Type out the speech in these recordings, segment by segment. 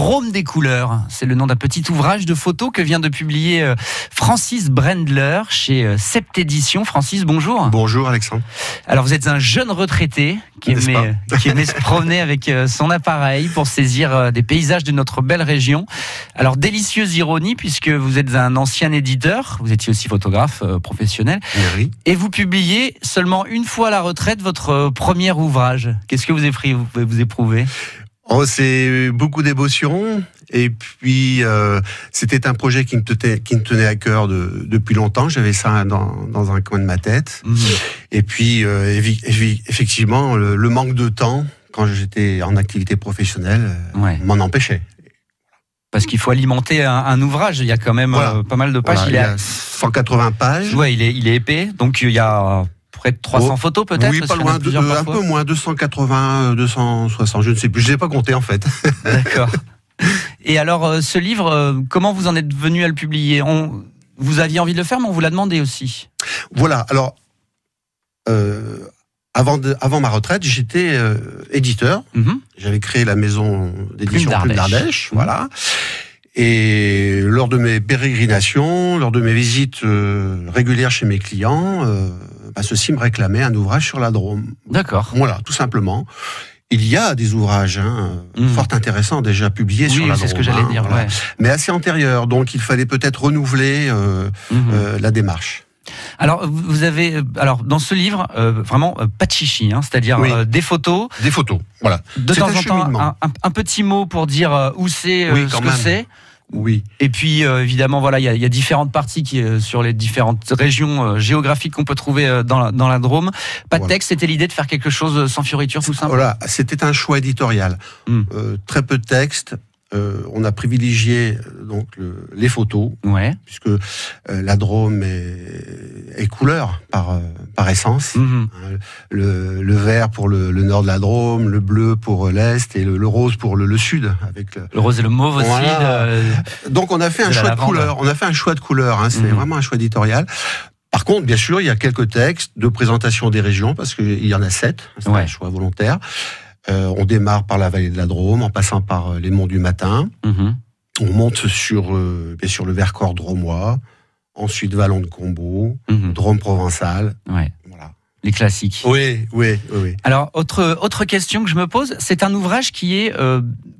Drôme des couleurs, c'est le nom d'un petit ouvrage de photos que vient de publier euh, Francis Brendler chez euh, Sept Éditions. Francis, bonjour. Bonjour Alexandre. Alors vous êtes un jeune retraité qui aimait, qui aimait se promener avec euh, son appareil pour saisir des paysages de notre belle région. Alors délicieuse ironie puisque vous êtes un ancien éditeur, vous étiez aussi photographe professionnel, oui. et vous publiez seulement une fois à la retraite votre premier ouvrage. Qu'est-ce que vous avez vous vous éprouver? Oh, c'est beaucoup d'émotion. Et puis, euh, c'était un projet qui me, tenait, qui me tenait à cœur de, depuis longtemps. J'avais ça dans, dans, un coin de ma tête. Mhm. Et puis, euh, effectivement, le, manque de temps, quand j'étais en activité professionnelle, euh, m'en empêchait. Parce qu'il faut alimenter un, ouvrage. Il y a quand même pas mal de pages. il, y a 180 pages. Ouais, il est, il est épais. Donc, il y a près de 300 photos peut-être Oui, pas loin, de, un peu moins, 280, 260, je ne sais plus, je ne l'ai pas compté en fait. D'accord. Et alors, euh, ce livre, euh, comment vous en êtes venu à le publier? On, Vous aviez envie de le faire, mais on vous l'a demandé aussi. Voilà, alors, euh, avant, de, avant ma retraite, j'étais éditeur. Mhm. J'avais créé la maison d'édition Plume d'Ardèche. Voilà. Et lors de mes pérégrinations, lors de mes visites régulières chez mes clients, bah, ceci me réclamait un ouvrage sur la Drôme. D'accord. Voilà, tout simplement. Il y a des ouvrages hein, hmm. fort intéressants déjà publiés sur la Drôme. c'est ce que j'allais dire. Hein, Mais assez antérieurs, donc il fallait peut-être renouveler euh, mhm. euh, la démarche. Alors, vous avez, euh, alors dans ce livre, vraiment pas de chichi, hein, c'est-à-dire des photos. Des photos, voilà. De temps en temps, un, petit mot pour dire où c'est, ce que c'est. Oui. Et puis euh, évidemment, voilà, il y, a différentes parties qui, euh, sur les différentes régions euh, géographiques qu'on peut trouver dans la, dans la Drôme. Pas de texte, c'était l'idée de faire quelque chose sans fioriture, tout simple. Voilà, c'était un choix éditorial. Hmm. très peu de texte, euh, on a privilégié euh, donc les photos, puisque euh, la Drôme est, couleur par par essence. Mhm. Hein, le, vert pour le, nord de la Drôme, le bleu pour l'est et le, rose pour le, sud. Avec le, rose et le mauve aussi. donc on a fait un choix de couleur. On a fait un choix de couleur. Hein, c'est mhm. vraiment un choix éditorial. Par contre, bien sûr, il y a quelques textes de présentation des régions parce qu'il y en a sept. C'est un choix volontaire. Euh, on démarre par la vallée de la Drôme, en passant par euh, les monts du matin. Mhm. On monte sur, euh, sûr le Vercors dromois, ensuite Vallon de Combeau, mhm. Drôme provençal. Ouais. Voilà. Les classiques. Oui, oui, oui. Alors, autre, autre question que je me pose, c'est un ouvrage qui est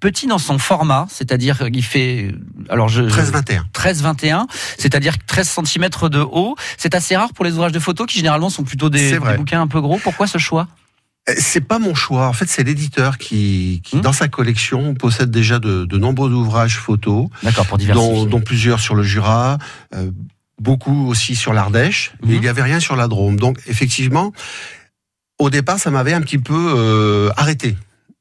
petit dans son format, c'est-à-dire qu'il fait. Alors je, 13-21. 13-21, c'est-à-dire 13 cm de haut. C'est assez rare pour les ouvrages de photos qui généralement sont plutôt des, des bouquins un peu gros. Pourquoi ce choix? C'est pas mon choix. En fait, c'est l'éditeur qui, qui hmm. dans sa collection, possède déjà de, de nombreux ouvrages photos. D'accord, pour dont, dont, plusieurs sur le Jura, euh, beaucoup aussi sur l'Ardèche. Mais hmm. il n'y avait rien sur la Drôme. Donc, effectivement, au départ, ça m'avait un petit peu euh, arrêté.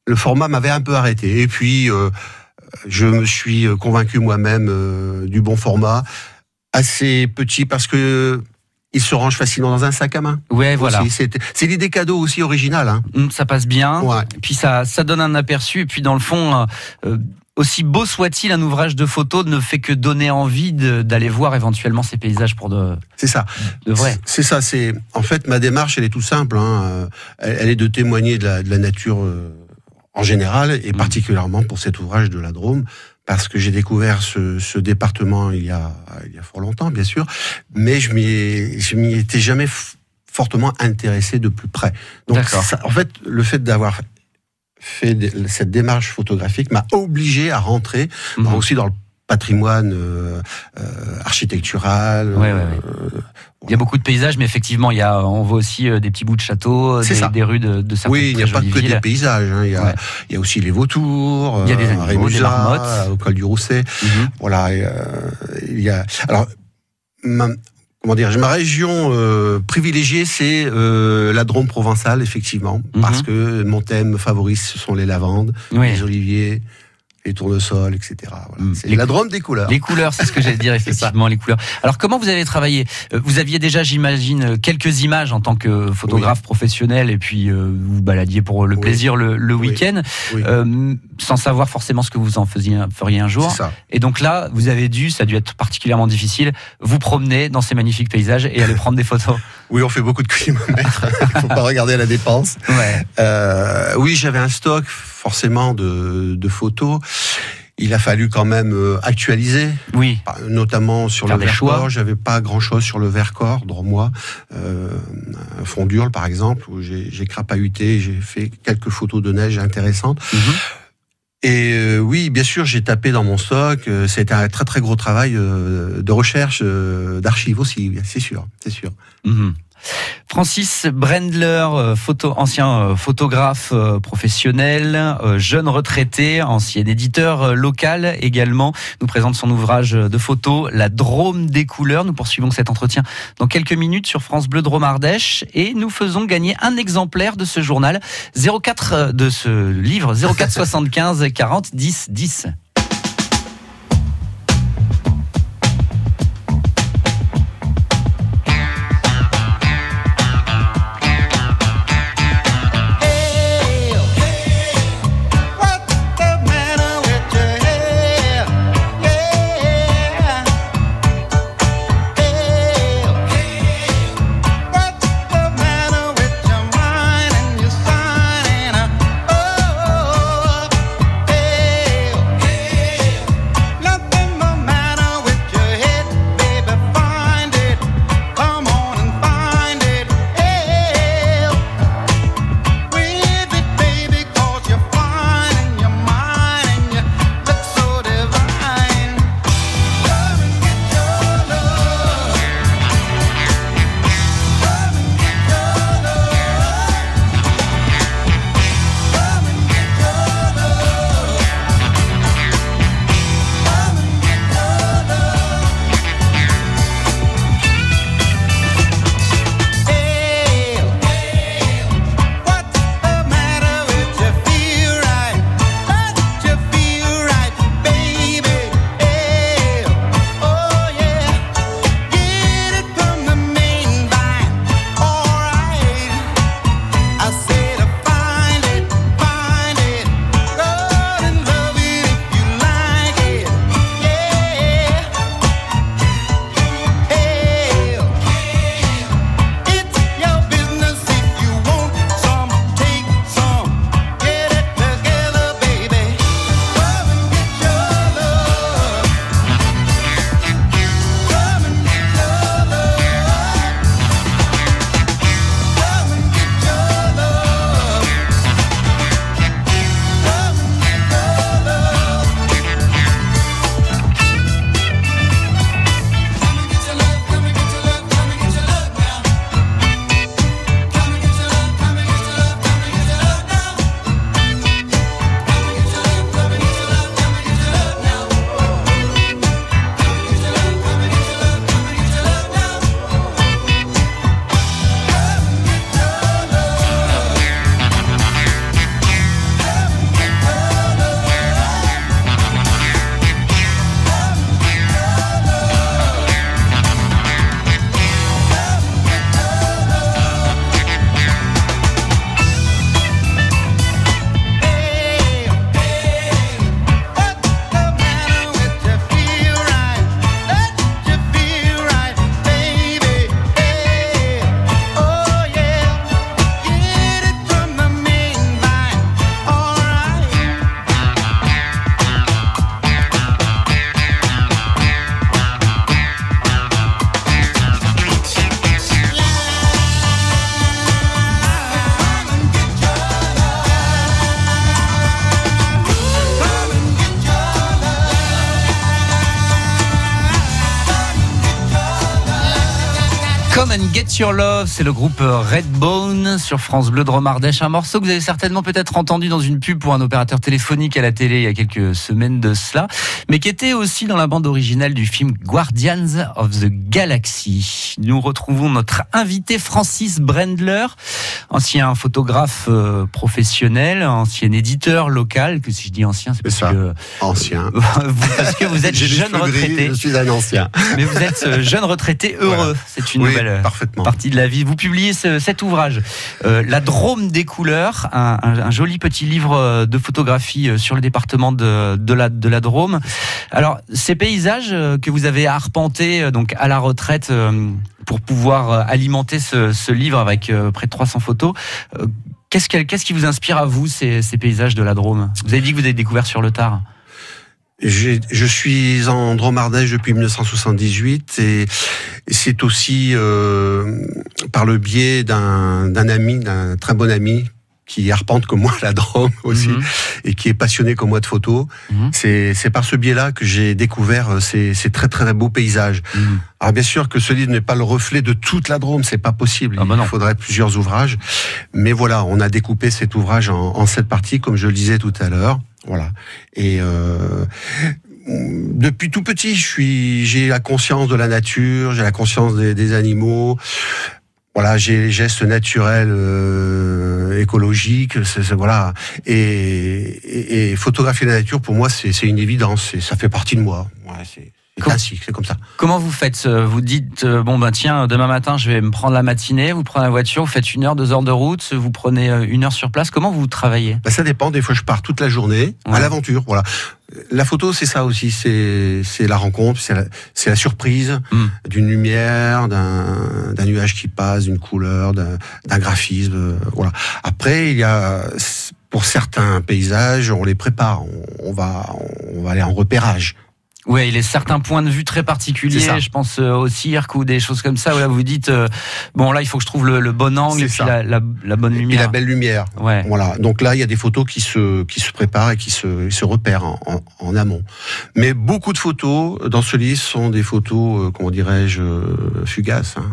Le format m'avait un peu arrêté. Et puis, euh, je me suis convaincu moi-même euh, du bon format, assez petit parce que il se range facilement dans un sac à main. Ouais, voilà. C'est l'idée cadeau aussi originale. Hein. Hum, ça passe bien. Ouais. Puis ça, ça donne un aperçu. Et puis dans le fond, euh, euh, aussi beau soit-il, un ouvrage de photos ne fait que donner envie d'aller voir éventuellement ces paysages pour de. C'est ça. De vrai. C'est ça. C'est en fait ma démarche, elle est tout simple. Hein. Elle, est de témoigner de la, de la nature euh, en général et hum. particulièrement pour cet ouvrage de la Drôme parce que j'ai découvert ce, ce, département il y, a, il y a fort longtemps, bien sûr, mais je m'y, je m'y étais jamais fortement intéressé de plus près. Donc, en fait, le fait d'avoir fait cette démarche photographique m'a obligé à rentrer mhm. aussi dans le patrimoine euh, euh, architectural. Euh, il y a beaucoup de paysages, mais effectivement, il y a, on voit aussi des petits bouts de châteaux, des, des, rues de, de certaines Oui, il n'y a pas que des paysages. Hein. Il, y a, il, y a, aussi les vautours, il y a des animaux, des marmottes. au col du Rousset. Mhm. Voilà. il y a. Alors, ma, comment dire, ma région privilégiée, c'est la Drôme provençale, effectivement, mhm. parce que mon thème favori, ce sont les lavandes, les oliviers, les tournesols, etc. Voilà. C'est la drôme des couleurs. Les couleurs, c'est ce que j'allais dire effectivement, les couleurs. Alors comment vous avez travaillé? Euh, Vous aviez déjà, j'imagine, quelques images en tant que photographe professionnel, et puis euh, vous baladiez pour le plaisir le, week-end, euh, sans savoir forcément ce que vous en faisiez, feriez un jour. Ça. Et donc là, vous avez dû, ça a dû être particulièrement difficile, vous promener dans ces magnifiques paysages et aller prendre des photos. Oui, on fait beaucoup de kilomètres. Il faut pas regarder la dépense. Ouais. oui, j'avais un stock forcément de, de photos. il a fallu quand même actualiser. Oui. Notamment sur le Vercors. J'avais pas grand chose sur le Vercors, droit euh, Fondurle par exemple, où j'ai crapahuté, j'ai fait quelques photos de neige intéressantes. Mhm. Et euh, oui, bien sûr, j'ai tapé dans mon stock. Euh, c'était un très très gros travail euh, de recherche, d'archives aussi, c'est sûr, c'est sûr. Mhm. Francis Brendler, euh, photo, ancien euh, photographe euh, professionnel, jeune retraité, ancien éditeur local également, nous présente son ouvrage de photos La Drôme des couleurs. Nous poursuivons cet entretien dans quelques minutes sur France Bleu Drôme Ardèche et nous faisons gagner un exemplaire de ce journal 04 de ce livre 04 75 40 10 10. Your Love, c'est le groupe Redbone sur France Bleu de Romardèche. Un morceau que vous avez certainement peut-être entendu dans une pub pour un opérateur téléphonique à la télé il y a quelques semaines de cela, mais qui était aussi dans la bande originale du film Guardians of the Galaxy. Nous retrouvons notre invité Francis Brendler, ancien photographe euh, professionnel, ancien éditeur local, que si je dis ancien, c'est parce que... Ancien. parce que vous êtes jeune retraité. je suis un ancien. Mais vous êtes euh, jeune retraité heureux. C'est une nouvelle euh, Vous publiez cet ouvrage, La Drôme des couleurs, un, joli petit livre de photographie sur le département de, la, de Drôme. Alors, ces paysages que vous avez arpentés donc à la retraite pour pouvoir alimenter ce, ce livre avec près de 300 photos, Qu'est-ce qui vous inspire à vous, ces, paysages de la Drôme? Vous avez dit que vous avez découvert sur le tard. Je suis en Drôme-Ardèche depuis 1978 et c'est aussi euh, par le biais d'un ami, d'un très bon ami qui arpente comme moi la Drôme aussi mhm. et qui est passionné comme moi de photos. Mhm. C'est par ce biais-là que j'ai découvert euh, ces, ces, très très beaux paysages. Mhm. Alors bien sûr que ce livre n'est pas le reflet de toute la Drôme, c'est pas possible. Ah bah Il faudrait plusieurs ouvrages. Mais voilà, on a découpé cet ouvrage en, en sept parties, comme je le disais tout à l'heure. Voilà. Et euh, depuis tout petit, je suis, j'ai la conscience de la nature, j'ai la conscience des, des animaux voilà, j'ai les gestes naturels, euh, écologiques, c'est, voilà. Et, et, photographier la nature, pour moi, c'est, une évidence. ça fait partie de moi. Ouais, classique, c'est comme ça. Comment vous faites euh, Vous dites euh, bon ben tiens, demain matin, je vais me prendre la matinée. Vous prenez la voiture, vous faites une heure, deux heures de route, vous prenez une heure sur place. Comment vous travaillez? Bah, ça dépend. Des fois, je pars toute la journée à l'aventure. Voilà la photo, c'est ça aussi, c'est la rencontre, c'est la, la, surprise hmm. d'une lumière, d'un nuage qui passe, d'une couleur, d'un graphisme. Euh, voilà. Après, il y a pour certains paysages, on les prépare, on, va on va aller en repérage. Oui, il y a certains points de vue très particuliers. Je pense euh, au cirque ou des choses comme ça. Où là, vous dites euh, bon, là, il faut que je trouve le, bon angle et puis la, bonne lumière. Et la belle lumière. Ouais. Voilà. Donc là, il y a des photos qui se qui se préparent et qui se, se repèrent en, amont. Mais beaucoup de photos dans ce livre sont des photos, euh, comment dirais-je, fugaces. Hein.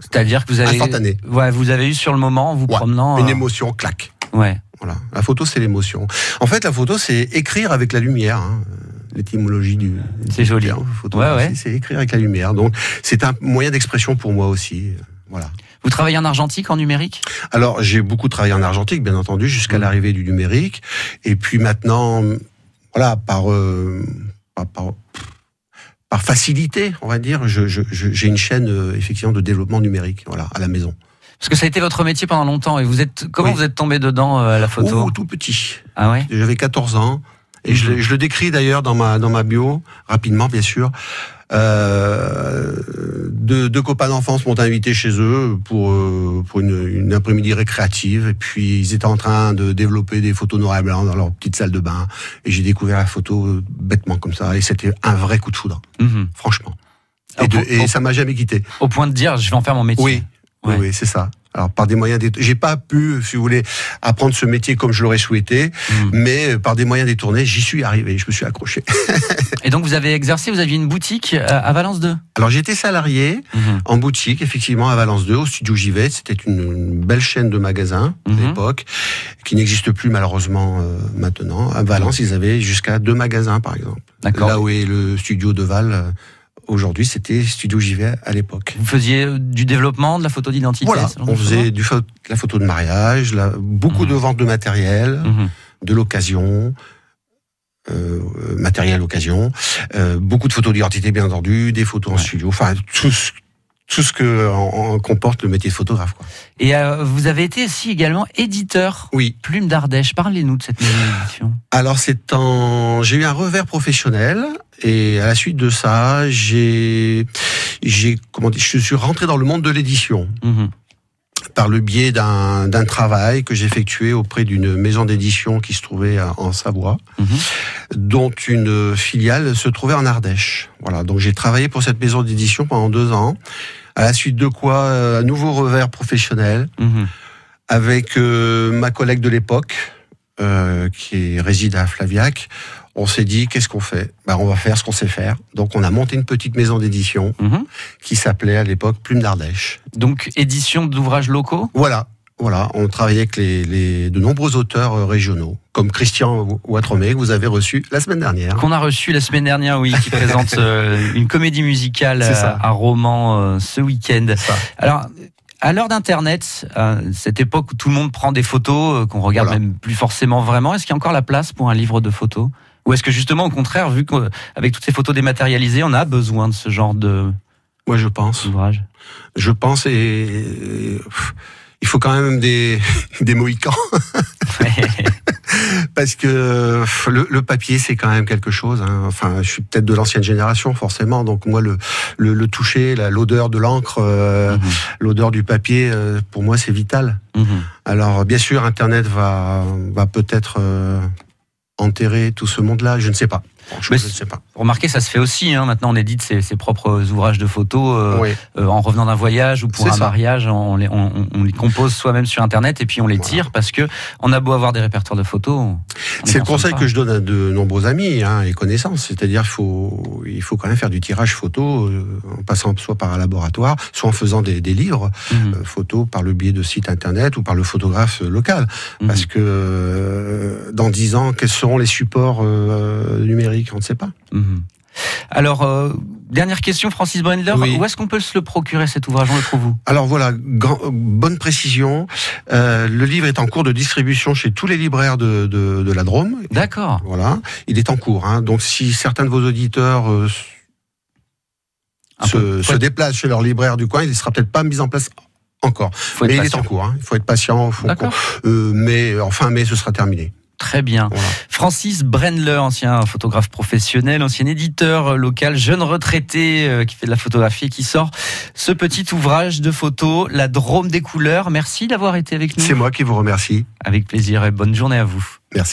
C'est-à-dire que vous avez instantanées. Ouais, vous avez eu sur le moment, vous promenant. Une émotion, claque. Ouais. Voilà. La photo, c'est l'émotion. En fait, la photo, c'est écrire avec la lumière. Hein l'étymologie du. C'est joli. Ouais, C'est écrire avec la lumière. Donc c'est un moyen d'expression pour moi aussi. Voilà. Vous travaillez en argentique, en numérique? Alors j'ai beaucoup travaillé en argentique, bien entendu, jusqu'à mmh. l'arrivée du numérique. Et puis maintenant, voilà, par, euh, par, par, facilité, on va dire, j'ai je, une chaîne euh, effectivement de développement numérique, voilà, à la maison. Parce que ça a été votre métier pendant longtemps. Et vous êtes comment vous êtes tombé dedans euh, à la photo? Oh, Tout petit. Ah ouais? J'avais 14 ans. Et je, je, le décris d'ailleurs dans ma, dans ma bio, rapidement bien sûr. Euh, deux, deux, copains d'enfance m'ont invité chez eux pour, euh, pour une, une après-midi récréative. Et puis ils étaient en train de développer des photos noir et blanc dans leur petite salle de bain. Et j'ai découvert la photo euh, bêtement comme ça. Et c'était un vrai coup de foudre, mhm. franchement. Et, de, et ça m'a jamais quitté. Au point de dire, je vais en faire mon métier. Oui, oui, oui c'est ça. Alors par des moyens, j'ai pas pu, si vous voulez, apprendre ce métier comme je l'aurais souhaité, hmm. mais euh, par des moyens détournés, j'y suis arrivé, je me suis accroché. Et donc vous avez exercé, vous aviez une boutique euh, à Valence 2 Alors j'étais salarié hmm. en boutique, effectivement, à Valence 2, au studio Givet. C'était une, belle chaîne de magasins à hmm. l'époque, qui n'existe plus malheureusement euh, maintenant. À Valence, ils avaient jusqu'à deux magasins, par exemple. Là où est le studio de Val Aujourd'hui, c'était Studio JV à l'époque. Vous faisiez du développement, de la photo d'identité Voilà, on faisait du, de la photo de mariage, beaucoup de mhm. ventes de matériel, mhm. de l'occasion, euh, matériel occasion, euh, beaucoup de photos d'identité bien entendu, des photos en studio, enfin tout ce, tout ce que en, comporte le métier de photographe. Quoi. Et euh, vous avez été aussi également éditeur. Oui. Plume d'Ardèche. Parlez-nous de cette maison d'édition. Alors c'est en, j'ai eu un revers professionnel et à la suite de ça, j'ai, j'ai comment dire, je suis rentré dans le monde de l'édition. Mhm par le biais d'un travail que j'ai effectué auprès d'une maison d'édition qui se trouvait en Savoie, mhm. dont une filiale se trouvait en Ardèche. Voilà, donc j'ai travaillé pour cette maison d'édition pendant deux ans, à la suite de quoi euh, un nouveau revers professionnel mhm. avec euh, ma collègue de l'époque, euh, qui réside à Flaviac on s'est dit qu'est-ce qu'on fait? Ben, On va faire ce qu'on sait faire. Donc on a monté une petite maison d'édition mhm. qui s'appelait à l'époque Plume d'Ardèche. Donc édition d'ouvrages locaux? Voilà. Voilà, on travaillait avec les, de nombreux auteurs euh, régionaux, comme Christian Ouattremé, que vous avez reçu la semaine dernière. Qu'on a reçu la semaine dernière, oui, qui présente euh, une comédie musicale à, Roman euh, ce week-end. Alors, à l'heure d'Internet, cette époque où tout le monde prend des photos, qu'on regarde même plus forcément vraiment, est-ce qu'il y a encore la place pour un livre de photos? Ou est-ce que justement, au contraire, vu qu'avec toutes ces photos dématérialisées, on a besoin de ce genre de Moi, je pense. Ouvrage. Je pense et, il faut quand même des, des mohicans. Parce que le, papier, c'est quand même quelque chose. Hein. Enfin, je suis peut-être de l'ancienne génération, forcément. Donc moi, le, le, toucher, l'odeur de l'encre, euh, mhm. l'odeur du papier, euh, pour moi, c'est vital. Mhm. Alors, bien sûr, Internet va, va peut-être euh, enterrer tout ce monde-là Je ne sais pas. je ne sais pas. Remarquez, ça se fait aussi. Hein. Maintenant, on édite ses, ses, propres ouvrages de photos euh, euh, en revenant d'un voyage ou pour un mariage. On les, on, on les compose soi-même sur Internet et puis on les tire parce que on a beau avoir des répertoires de photos. C'est le conseil que je donne à de nombreux amis hein, et connaissances. C'est-à-dire qu'il faut, il faut quand même faire du tirage photo euh, en passant soit par un laboratoire, soit en faisant des, des livres mmh. photos par le biais de sites Internet ou par le photographe local. Mmh. Parce que dans dix ans, quels seront les supports numériques? On ne sait pas. Mmh. Alors, euh, dernière question, Francis Brendler, où est-ce qu'on peut se le procurer cet ouvrage, on le trouve où? Alors voilà, bonne précision. Euh, le livre est en cours de distribution chez tous les libraires de, de, la Drôme. D'accord. Voilà, il est en cours. Hein. Donc si certains de vos auditeurs euh, se, se déplacent chez leur libraire du coin, il ne sera peut-être pas mis en place encore. mais il est en cours. Hein. Il faut être patient. Faut mais en fin mai, ce sera terminé. Très bien. Francis Brendler, ancien photographe professionnel, ancien éditeur local, jeune retraité euh, qui fait de la photographie, qui sort ce petit ouvrage de photos, La Drôme des couleurs. Merci d'avoir été avec nous. C'est moi qui vous remercie. Avec plaisir et bonne journée à vous. Merci.